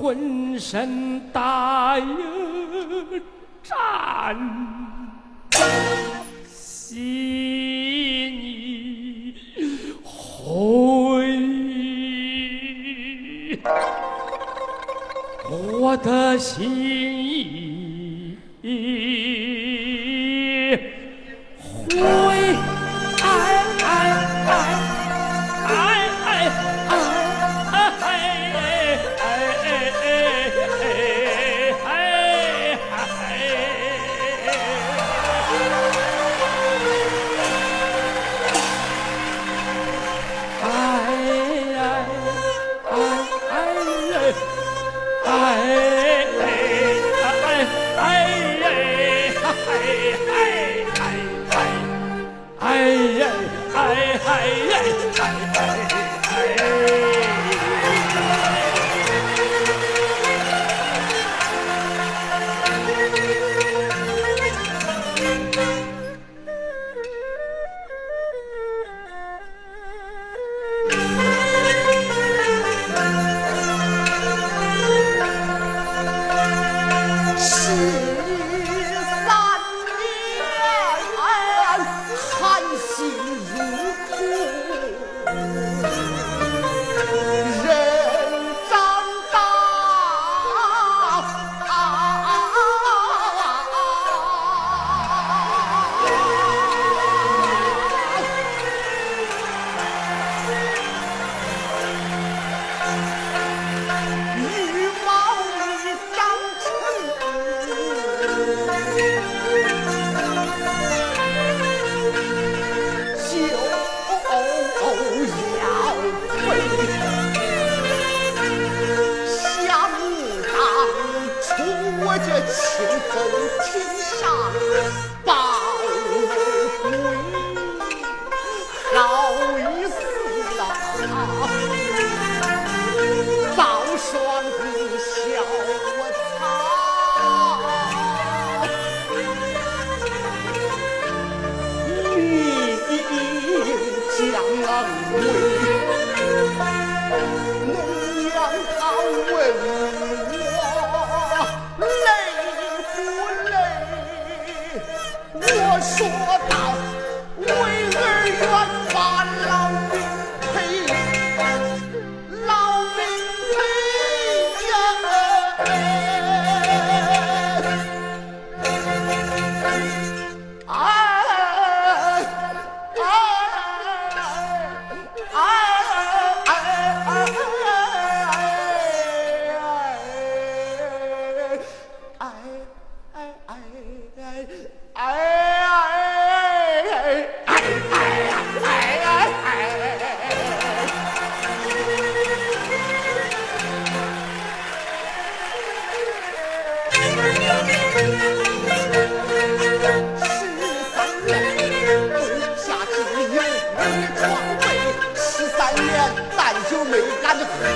浑身大呀战，心意回，我的心意。Bye. 为娘，她问我累不累，我说道：为儿远。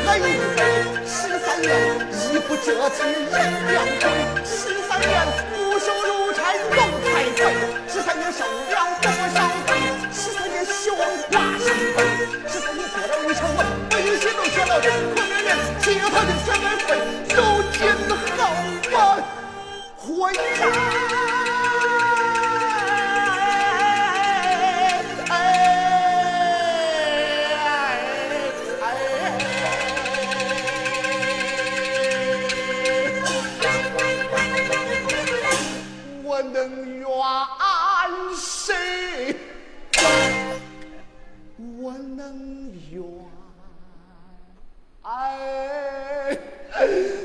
来一杯，十三年衣不遮体，人两分；十三年骨瘦如柴，肉太肥。十三年受了多少苦？十三年希望挂心头。十三年过了围城问，把一切都学到头。可怜人，心儿太。Yeah.